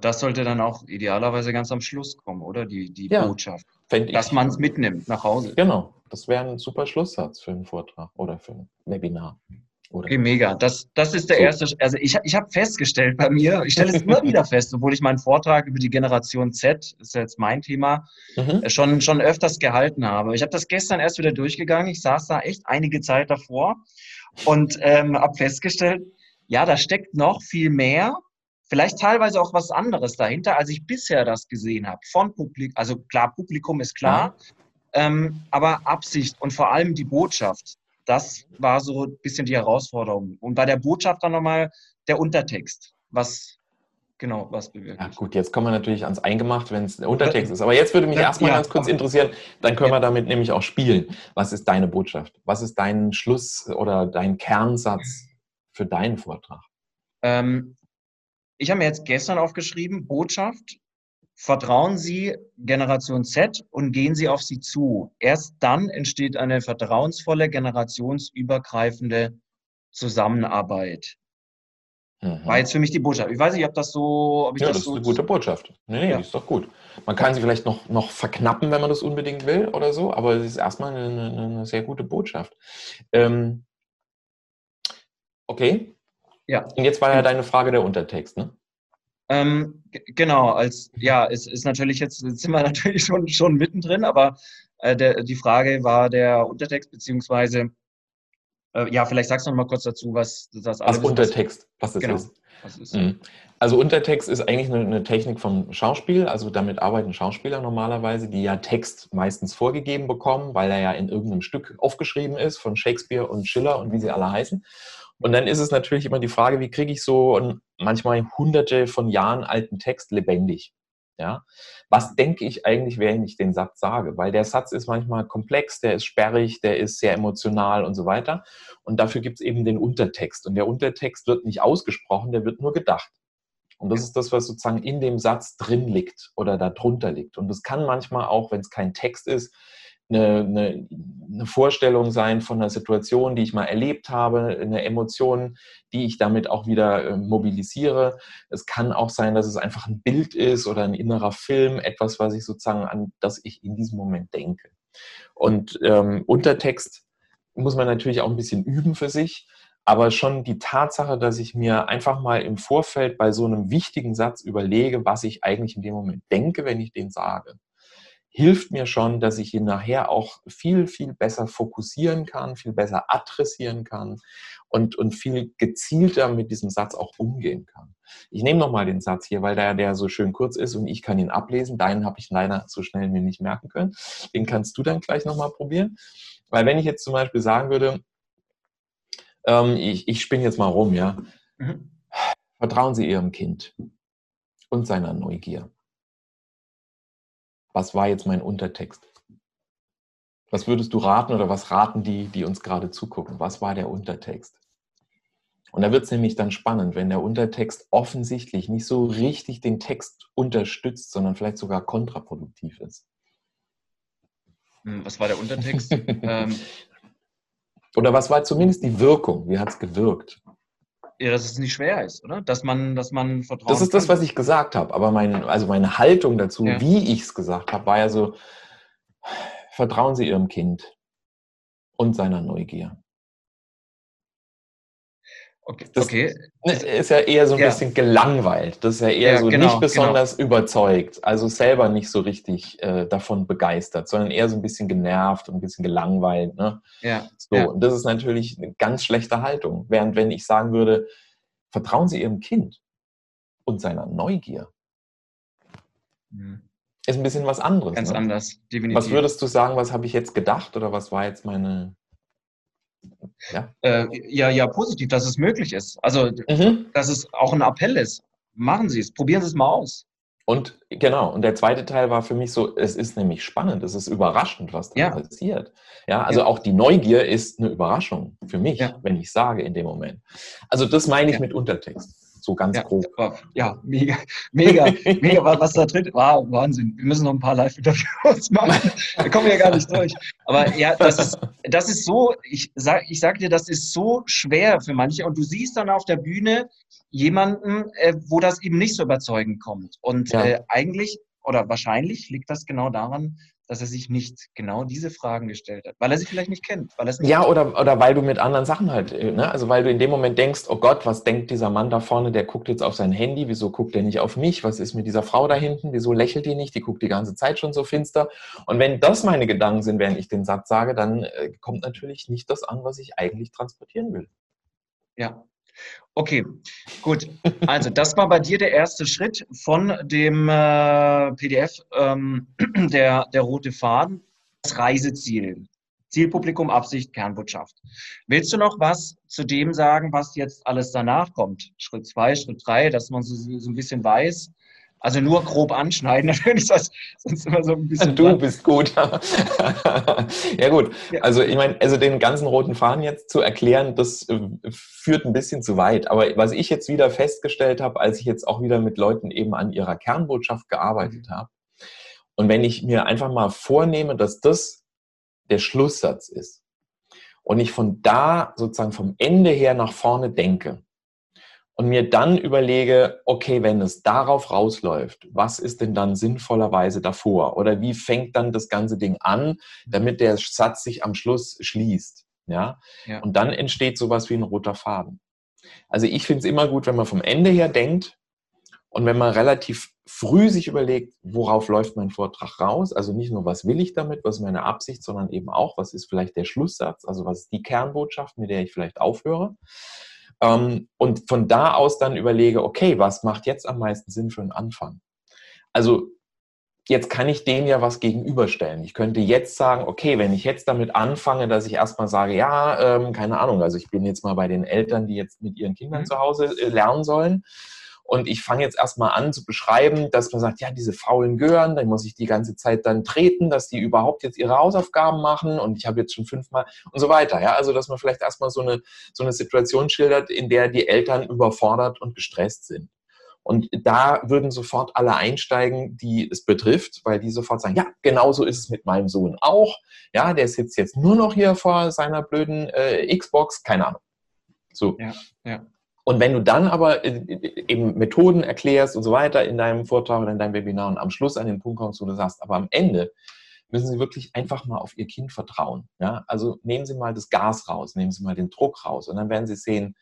Das sollte dann auch idealerweise ganz am Schluss kommen, oder? Die, die ja, Botschaft. Dass man es mitnimmt nach Hause. Genau. Das wäre ein super Schlusssatz für einen Vortrag oder für ein Webinar. Oder? Okay, mega. Das, das ist der so. erste. Also ich, ich habe festgestellt bei mir, ich stelle es immer [LAUGHS] wieder fest, obwohl ich meinen Vortrag über die Generation Z, ist jetzt mein Thema, mhm. Äh, schon, schon öfters gehalten habe. Ich habe das gestern erst wieder durchgegangen. Ich saß da echt einige Zeit davor und ähm, habe festgestellt, ja, da steckt noch viel mehr vielleicht teilweise auch was anderes dahinter, als ich bisher das gesehen habe. Von Publikum, also klar, Publikum ist klar, ähm, aber Absicht und vor allem die Botschaft, das war so ein bisschen die Herausforderung. Und bei der Botschaft dann nochmal der Untertext, was genau was bewirkt. Ja, gut, jetzt kommen wir natürlich ans Eingemacht, wenn es der Untertext ist. Aber jetzt würde mich erstmal ja, ganz kurz interessieren, dann können wir damit nämlich auch spielen. Was ist deine Botschaft? Was ist dein Schluss oder dein Kernsatz für deinen Vortrag? Ähm, ich habe mir jetzt gestern aufgeschrieben, Botschaft, vertrauen Sie Generation Z und gehen Sie auf sie zu. Erst dann entsteht eine vertrauensvolle, generationsübergreifende Zusammenarbeit. Mhm. War jetzt für mich die Botschaft. Ich weiß nicht, ob das so. Ob ich ja, das, das so ist eine gute Botschaft. Nee, nee, ja. die ist doch gut. Man kann sie vielleicht noch, noch verknappen, wenn man das unbedingt will oder so, aber es ist erstmal eine, eine sehr gute Botschaft. Ähm, okay, ja. Und jetzt war ja deine Frage der Untertext, ne? Ähm, genau, als ja, es ist natürlich jetzt, jetzt sind wir [LAUGHS] natürlich schon, schon mittendrin, aber äh, der, die Frage war der Untertext, beziehungsweise äh, ja, vielleicht sagst du noch mal kurz dazu, was das alles was Untertext, was das genau, ist. Was ist. Mhm. Also Untertext ist eigentlich eine, eine, Technik vom Schauspiel. Also damit arbeiten Schauspieler normalerweise, die ja Text meistens vorgegeben bekommen, weil er ja in irgendeinem Stück aufgeschrieben ist von Shakespeare und Schiller und wie sie alle heißen. Und dann ist es natürlich immer die Frage, wie kriege ich so einen manchmal hunderte von Jahren alten Text lebendig? Ja? Was denke ich eigentlich, wenn ich den Satz sage? Weil der Satz ist manchmal komplex, der ist sperrig, der ist sehr emotional und so weiter. Und dafür gibt es eben den Untertext. Und der Untertext wird nicht ausgesprochen, der wird nur gedacht. Und das ist das, was sozusagen in dem Satz drin liegt oder darunter liegt. Und das kann manchmal auch, wenn es kein Text ist, eine, eine, eine, Vorstellung sein von einer Situation, die ich mal erlebt habe, eine Emotion, die ich damit auch wieder äh, mobilisiere. Es kann auch sein, dass es einfach ein Bild ist oder ein innerer Film, etwas, was ich sozusagen an das ich in diesem Moment denke. Und ähm, Untertext muss man natürlich auch ein bisschen üben für sich. Aber schon die Tatsache, dass ich mir einfach mal im Vorfeld bei so einem wichtigen Satz überlege, was ich eigentlich in dem Moment denke, wenn ich den sage hilft mir schon, dass ich ihn nachher auch viel, viel besser fokussieren kann, viel besser adressieren kann und, und viel gezielter mit diesem Satz auch umgehen kann. Ich nehme nochmal den Satz hier, weil der, der so schön kurz ist und ich kann ihn ablesen. Deinen habe ich leider so schnell mir nicht merken können. Den kannst du dann gleich nochmal probieren. Weil wenn ich jetzt zum Beispiel sagen würde, ähm, ich, ich spinne jetzt mal rum, ja. Mhm. Vertrauen Sie Ihrem Kind und seiner Neugier. Was war jetzt mein Untertext? Was würdest du raten oder was raten die, die uns gerade zugucken? Was war der Untertext? Und da wird es nämlich dann spannend, wenn der Untertext offensichtlich nicht so richtig den Text unterstützt, sondern vielleicht sogar kontraproduktiv ist. Hm, was war der Untertext? [LAUGHS] ähm, oder was war zumindest die Wirkung? Wie hat es gewirkt? Ja, dass es nicht schwer ist, oder? Dass man, dass man vertraut. Das ist das, was ich gesagt habe. Aber mein, also meine Haltung dazu, ja. wie ich es gesagt habe, war ja so, vertrauen Sie Ihrem Kind und seiner Neugier. Okay. Das okay. ist ja eher so ein ja. bisschen gelangweilt. Das ist ja eher ja, so genau, nicht besonders genau. überzeugt. Also selber nicht so richtig äh, davon begeistert, sondern eher so ein bisschen genervt und ein bisschen gelangweilt. Ne? Ja. So. Ja. Und das ist natürlich eine ganz schlechte Haltung. Während wenn ich sagen würde, vertrauen Sie Ihrem Kind und seiner Neugier. Mhm. Ist ein bisschen was anderes. Ganz ne? anders, definitiv. Was würdest du sagen, was habe ich jetzt gedacht oder was war jetzt meine ja. Äh, ja, ja, positiv, dass es möglich ist. Also, mhm. dass es auch ein Appell ist. Machen Sie es, probieren Sie es mal aus. Und genau, und der zweite Teil war für mich so, es ist nämlich spannend, es ist überraschend, was da ja. passiert. Ja, also ja. auch die Neugier ist eine Überraschung für mich, ja. wenn ich sage in dem Moment. Also das meine ich mit Untertext so ganz ja, grob. Ja, mega, [LAUGHS] mega, mega, was da drin Wow, Wahnsinn. Wir müssen noch ein paar Live-Interviews [LAUGHS] machen. Da kommen wir ja gar nicht durch. Aber ja, das ist, das ist so, ich sag, ich sag dir, das ist so schwer für manche. Und du siehst dann auf der Bühne jemanden, äh, wo das eben nicht so überzeugend kommt. Und ja. äh, eigentlich oder wahrscheinlich liegt das genau daran, dass er sich nicht genau diese Fragen gestellt hat, weil er sie vielleicht nicht kennt. Weil nicht ja, oder, oder weil du mit anderen Sachen halt, äh, ne? also weil du in dem Moment denkst, oh Gott, was denkt dieser Mann da vorne, der guckt jetzt auf sein Handy, wieso guckt er nicht auf mich, was ist mit dieser Frau da hinten, wieso lächelt die nicht, die guckt die ganze Zeit schon so finster. Und wenn das meine Gedanken sind, während ich den Satz sage, dann äh, kommt natürlich nicht das an, was ich eigentlich transportieren will. Ja, Okay, gut. Also das war bei dir der erste Schritt von dem äh, PDF, ähm, [CLEARS THROAT] der, der rote Faden, das Reiseziel. Zielpublikum, Absicht, Kernbotschaft. Willst du noch was zu dem sagen, was jetzt alles danach kommt? Schritt zwei, Schritt drei, dass man so, so ein bisschen weiß, also nur grob anschneiden, [LAUGHS] natürlich, sonst immer so ein bisschen. Du dran. bist gut. [LAUGHS] ja, gut. Also, ich meine, also den ganzen roten Faden jetzt zu erklären, das äh, führt ein bisschen zu weit. Aber was ich jetzt wieder festgestellt habe, als ich jetzt auch wieder mit Leuten eben an ihrer Kernbotschaft gearbeitet mhm. habe, und wenn ich mir einfach mal vornehme, dass das der Schlusssatz ist und ich von da sozusagen vom Ende her nach vorne denke, und mir dann überlege, okay, wenn es darauf rausläuft, was ist denn dann sinnvollerweise davor? Oder wie fängt dann das ganze Ding an, damit der Satz sich am Schluss schließt? Ja? ja. Und dann entsteht sowas wie ein roter Faden. Also ich finde es immer gut, wenn man vom Ende her denkt Und wenn man relativ früh sich überlegt, worauf läuft mein Vortrag raus, also nicht nur, was will ich damit, was ist meine Absicht, sondern eben auch, was ist vielleicht der Schlusssatz, also was ist die Kernbotschaft, mit der ich vielleicht aufhöre. Ähm, und von da aus dann überlege, okay, was macht jetzt am meisten Sinn für einen Anfang? Also jetzt kann ich dem ja was gegenüberstellen. Ich könnte jetzt sagen, okay, wenn ich jetzt damit anfange, dass ich erstmal sage, ja, ähm, keine Ahnung, also ich bin jetzt mal bei den Eltern, die jetzt mit ihren Kindern mhm. zu Hause äh, lernen sollen. Und ich fange jetzt erstmal an zu beschreiben, dass man sagt, ja, diese faulen Gören, dann muss ich die ganze Zeit dann treten, dass die überhaupt jetzt ihre Hausaufgaben machen und ich habe jetzt schon fünfmal und so weiter. Ja, also dass man vielleicht erstmal so eine, so eine Situation schildert, in der die Eltern überfordert und gestresst sind. Und da würden sofort alle einsteigen, die es betrifft, weil die sofort sagen, ja, genauso ist es mit meinem Sohn auch. Ja, der sitzt jetzt nur noch hier vor seiner blöden äh, Xbox, keine Ahnung. So. Ja, ja. Und wenn du dann aber äh, eben Methoden erklärst und so weiter in deinem Vortrag oder in deinem Webinar und am Schluss an den Punkt kommst, wo du sagst, aber am Ende müssen Sie wirklich einfach mal auf Ihr Kind vertrauen. Ja, also nehmen Sie mal das Gas raus, nehmen Sie mal den Druck raus und dann werden Sie sehen,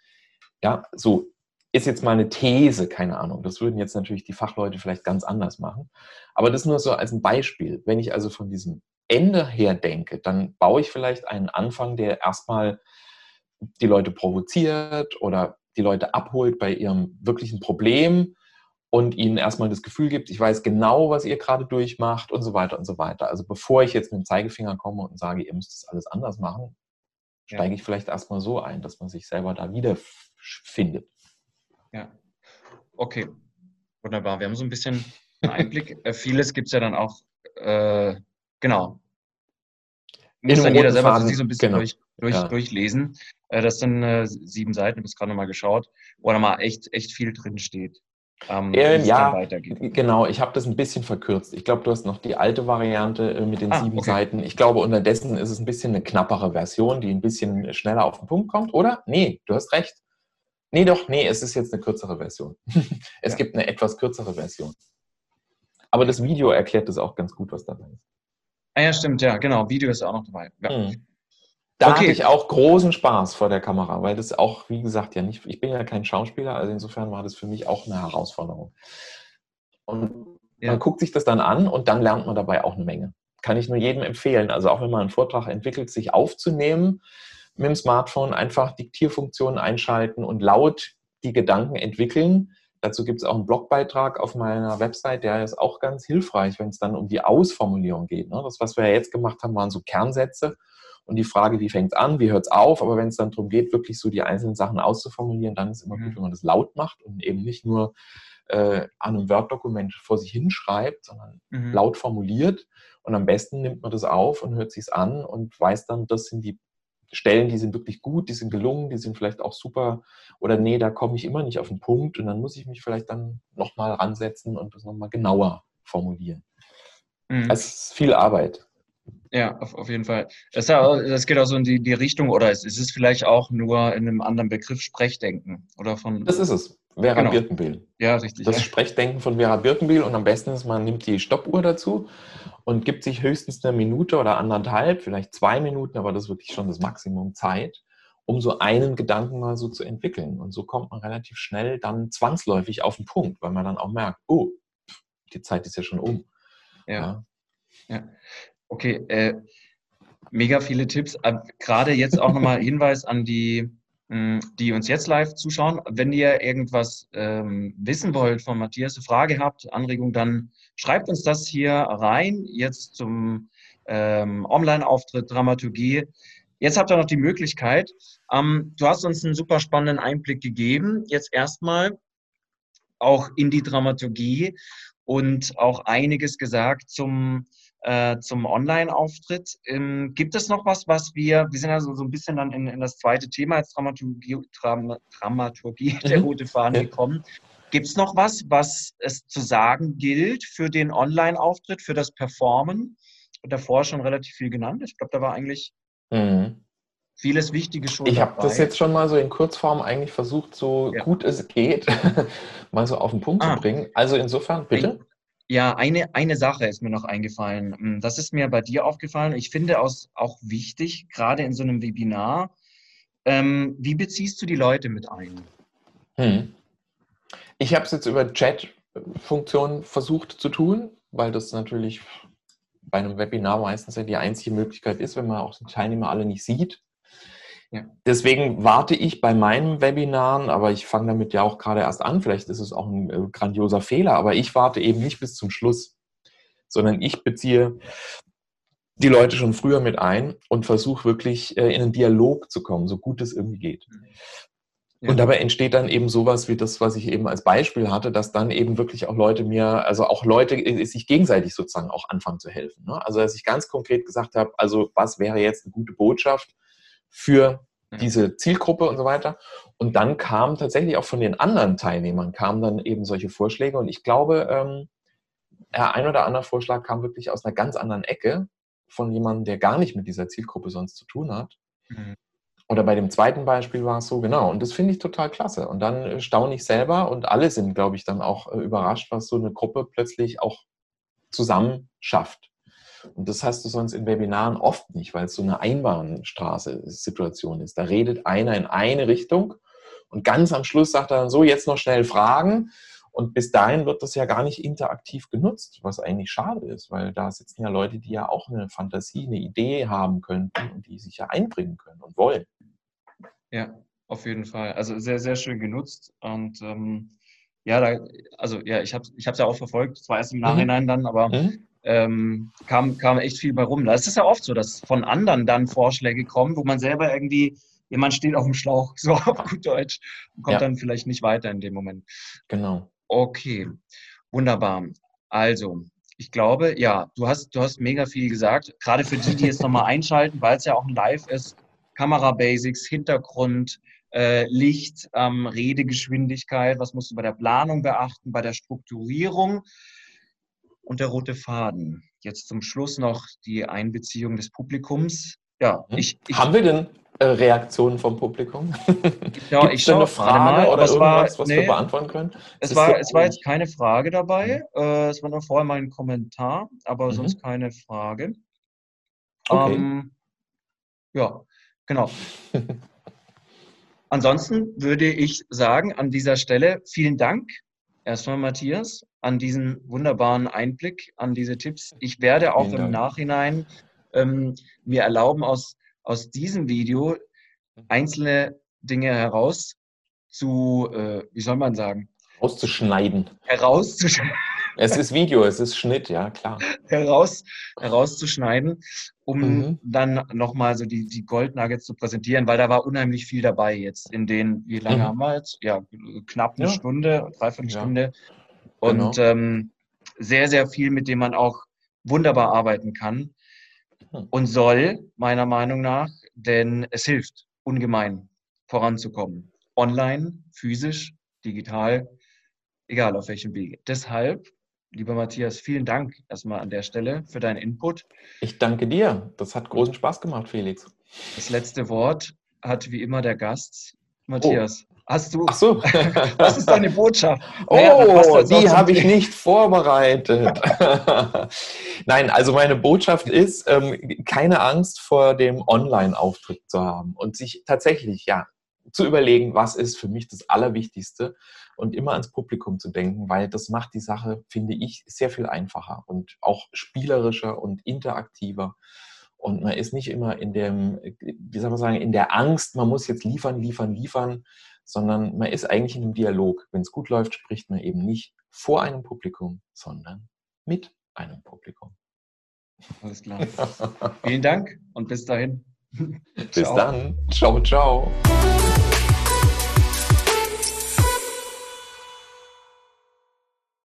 ja, so ist jetzt mal eine These, keine Ahnung. Das würden jetzt natürlich die Fachleute vielleicht ganz anders machen. Aber das nur so als ein Beispiel. Wenn ich also von diesem Ende her denke, dann baue ich vielleicht einen Anfang, der erstmal die Leute provoziert oder die Leute abholt bei ihrem wirklichen Problem und ihnen erstmal das Gefühl gibt, ich weiß genau, was ihr gerade durchmacht und so weiter und so weiter. Also bevor ich jetzt mit dem Zeigefinger komme und sage, ihr müsst das alles anders machen, steige ja. ich vielleicht erstmal so ein, dass man sich selber da wiederfindet. Ja. Okay. Wunderbar. Wir haben so ein bisschen einen Einblick. [LAUGHS] Äh, vieles gibt es ja dann auch, äh, genau. Muss dann jeder selber sich so ein bisschen genau. durch, durch, ja. durchlesen. Äh, das sind äh, sieben Seiten, ich habe es gerade nochmal geschaut, wo da mal echt, echt viel drin steht. Ähm, ähm, ja, genau. Ich habe das ein bisschen verkürzt. Ich glaube, du hast noch die alte Variante äh, mit den ah, sieben okay. Seiten. Ich glaube, unterdessen ist es ein bisschen eine knappere Version, die ein bisschen schneller auf den Punkt kommt, oder? Nee, du hast recht. Nee, doch, nee, es ist jetzt eine kürzere Version. [LAUGHS] es ja. gibt eine etwas kürzere Version. Aber das Video erklärt das auch ganz gut, was dabei ist. Ah ja, stimmt, ja, genau. Video ist auch noch dabei. Ja. Mhm. Da okay. hatte ich auch großen Spaß vor der Kamera, weil das auch, wie gesagt, ja nicht, ich bin ja kein Schauspieler, also insofern war das für mich auch eine Herausforderung. Und ja. man guckt sich das dann an und dann lernt man dabei auch eine Menge. Kann ich nur jedem empfehlen. Also auch wenn man einen Vortrag entwickelt, sich aufzunehmen, mit dem Smartphone einfach Diktierfunktionen einschalten und laut die Gedanken entwickeln. Dazu gibt es auch einen Blogbeitrag auf meiner Website, der ist auch ganz hilfreich, wenn es dann um die Ausformulierung geht. Ne? Das, was wir ja jetzt gemacht haben, waren so Kernsätze und die Frage, wie fängt es an, wie hört es auf. Aber wenn es dann darum geht, wirklich so die einzelnen Sachen auszuformulieren, dann ist es immer mhm. gut, wenn man das laut macht und eben nicht nur äh, an einem Word-Dokument vor sich hinschreibt, sondern mhm. laut formuliert. Und am besten nimmt man das auf und hört sich an und weiß dann, das sind die Stellen, die sind wirklich gut, die sind gelungen, die sind vielleicht auch super. Oder nee, da komme ich immer nicht auf den Punkt und dann muss ich mich vielleicht dann nochmal ransetzen und das nochmal genauer formulieren. Mhm. Das ist viel Arbeit. Ja, auf, auf jeden Fall. Das, das, geht auch so in die, die Richtung, oder ist, ist es vielleicht auch nur in einem anderen Begriff Sprechdenken? Oder von, das ist es. Vera genau. Birkenbiel. Ja, richtig. Das ja. Sprechdenken von Vera Birkenbiel und am besten ist, man nimmt die Stoppuhr dazu und gibt sich höchstens eine Minute oder anderthalb, vielleicht zwei Minuten, aber das ist wirklich schon das Maximum Zeit, um so einen Gedanken mal so zu entwickeln. Und so kommt man relativ schnell dann zwangsläufig auf den Punkt, weil man dann auch merkt, oh, die Zeit ist ja schon um. Ja. ja. ja. Okay, äh, mega viele Tipps. Gerade jetzt auch nochmal [LAUGHS] Hinweis an die hm, die uns jetzt live zuschauen. Wenn ihr irgendwas ähm, wissen wollt von Matthias, eine Frage habt, Anregung, dann schreibt uns das hier rein, jetzt zum ähm, Online-Auftritt Dramaturgie. Jetzt habt ihr noch die Möglichkeit. Ähm, du hast uns einen super spannenden Einblick gegeben. Jetzt erstmal auch in die Dramaturgie und auch einiges gesagt zum äh, zum Online-Auftritt. Ähm, gibt es noch was, was wir, wir sind ja so, ein bisschen dann in, in das zweite Thema als Dramaturgie, Dram, Dramaturgie [LAUGHS] der mhm. rote Fahne gekommen. Gibt es noch was, was es zu sagen gilt für den Online-Auftritt, für das Performen? Und davor schon relativ viel genannt. Ich glaube, da war eigentlich mhm. vieles Wichtige schon. Ich habe das jetzt schon mal so in Kurzform eigentlich versucht, so ja. gut es geht, [LAUGHS] mal so auf den Punkt ah. zu bringen. Also insofern, bitte. Ja, eine, eine Sache ist mir noch eingefallen. Hm, das ist mir bei dir aufgefallen. Ich finde auch, auch wichtig, gerade in so einem Webinar, ähm, wie beziehst du die Leute mit ein? Hm. Ich habe es jetzt über Chat Funktion versucht zu tun, weil das natürlich bei einem Webinar meistens ja die einzige Möglichkeit ist, wenn man auch die Teilnehmer alle nicht sieht. Ja. Deswegen warte ich bei meinen Webinaren, aber ich fange damit ja auch gerade erst an, vielleicht ist es auch ein äh, grandioser Fehler, aber ich warte eben nicht bis zum Schluss, sondern ich beziehe die Leute schon früher mit ein und versuche wirklich äh, in einen Dialog zu kommen, so gut es irgendwie geht. Ja. Und dabei entsteht dann eben sowas wie das, was ich eben als Beispiel hatte, dass dann eben wirklich auch Leute mir, also auch Leute äh, sich gegenseitig sozusagen auch anfangen zu helfen. Ne? Also dass ich ganz konkret gesagt habe, also was wäre jetzt eine gute Botschaft für mhm. diese Zielgruppe und so weiter. Und dann kam tatsächlich auch von den anderen Teilnehmern kamen dann eben solche Vorschläge. Und ich glaube, ähm, ein oder andere Vorschlag kam wirklich aus einer ganz anderen Ecke von jemandem, der gar nicht mit dieser Zielgruppe sonst zu tun hat. Mhm. Oder bei dem zweiten Beispiel war es so, genau. Und das finde ich total klasse. Und dann äh, staune ich selber und alle sind, glaube ich, dann auch äh, überrascht, was so eine Gruppe plötzlich auch zusammen schafft. Und das hast du sonst in Webinaren oft nicht, weil es so eine Einbahnstraße-Situation ist. Da redet einer in eine Richtung und ganz am Schluss sagt er dann so, jetzt noch schnell Fragen. Und bis dahin wird das ja gar nicht interaktiv genutzt, was eigentlich schade ist, weil da sitzen ja Leute, die ja auch eine Fantasie, eine Idee haben könnten und die sich ja einbringen können und wollen. Ja, auf jeden Fall. Also sehr, sehr schön genutzt. Und ähm, ja, da, also ja, ich habe es ich ja auch verfolgt, zwar erst im mhm. Nachhinein mhm. dann, aber mhm ähm, kam, kam echt viel bei rum. Das ist ja oft so, dass von anderen dann Vorschläge kommen, wo man selber irgendwie, jemand steht auf dem Schlauch, [LAUGHS] so auf gut Deutsch, und kommt ja. dann vielleicht nicht weiter in dem Moment. Genau. Okay, wunderbar. Also, ich glaube, ja, du hast, du hast mega viel gesagt. Gerade für die, die jetzt nochmal [LAUGHS] einschalten, weil es ja auch ein Live ist. Kamera-Basics, Hintergrund, äh, Licht, ähm, Redegeschwindigkeit, was musst du bei der Planung beachten, bei der Strukturierung und der rote Faden. Jetzt zum Schluss noch die Einbeziehung des Publikums. Ja, hm? ich, ich Haben wir denn äh, Reaktionen vom Publikum? [LAUGHS] Ja, Gibt ich schaue eine Frage mal, oder irgendwas, war, was nee, wir beantworten können? Es, war, es war jetzt keine Frage dabei. Mhm. Äh, es war nur vorher mal ein Kommentar, aber mhm. sonst keine Frage. Okay. Ähm, ja, genau. [LAUGHS] Ansonsten würde ich sagen, an dieser Stelle vielen Dank erstmal, Matthias, an diesen wunderbaren Einblick, an diese Tipps. Ich werde auch im Nachhinein ähm, mir erlauben, aus, aus diesem Video einzelne Dinge heraus zu, äh, wie soll man sagen? Auszuschneiden. Herauszuschneiden. Es ist Video, es ist Schnitt, ja klar. Heraus, herauszuschneiden, um mhm. dann nochmal so die, die Goldnuggets zu präsentieren, weil da war unheimlich viel dabei jetzt in den, wie lange mhm. haben wir jetzt? Ja, knapp eine ja. Stunde, dreiviertel Stunde. Ja. Und genau. ähm, sehr, sehr viel, mit dem man auch wunderbar arbeiten kann hm. und soll, meiner Meinung nach, denn es hilft ungemein voranzukommen. Online, physisch, digital, egal auf welchem Wege. Deshalb, lieber Matthias, vielen Dank erstmal an der Stelle für deinen Input. Ich danke dir. Das hat großen Spaß gemacht, Felix. Das letzte Wort hat wie immer der Gast, Matthias. Oh. Hast du? Ach so. [LAUGHS] was ist deine Botschaft? Oh, naja, die habe ich nicht vorbereitet. [LAUGHS] Nein, also meine Botschaft ist, ähm, keine Angst vor dem Online-Auftritt zu haben und sich tatsächlich, ja, zu überlegen, was ist für mich das Allerwichtigste und immer ans Publikum zu denken, weil das macht die Sache, finde ich, sehr viel einfacher und auch spielerischer und interaktiver. Und man ist nicht immer in dem, wie soll man sagen, in der Angst, man muss jetzt liefern, liefern, liefern, sondern man ist eigentlich in einem Dialog. Wenn es gut läuft, spricht man eben nicht vor einem Publikum, sondern mit einem Publikum. Alles klar. Vielen Dank und bis dahin. bis ciao. dann. Ciao, ciao.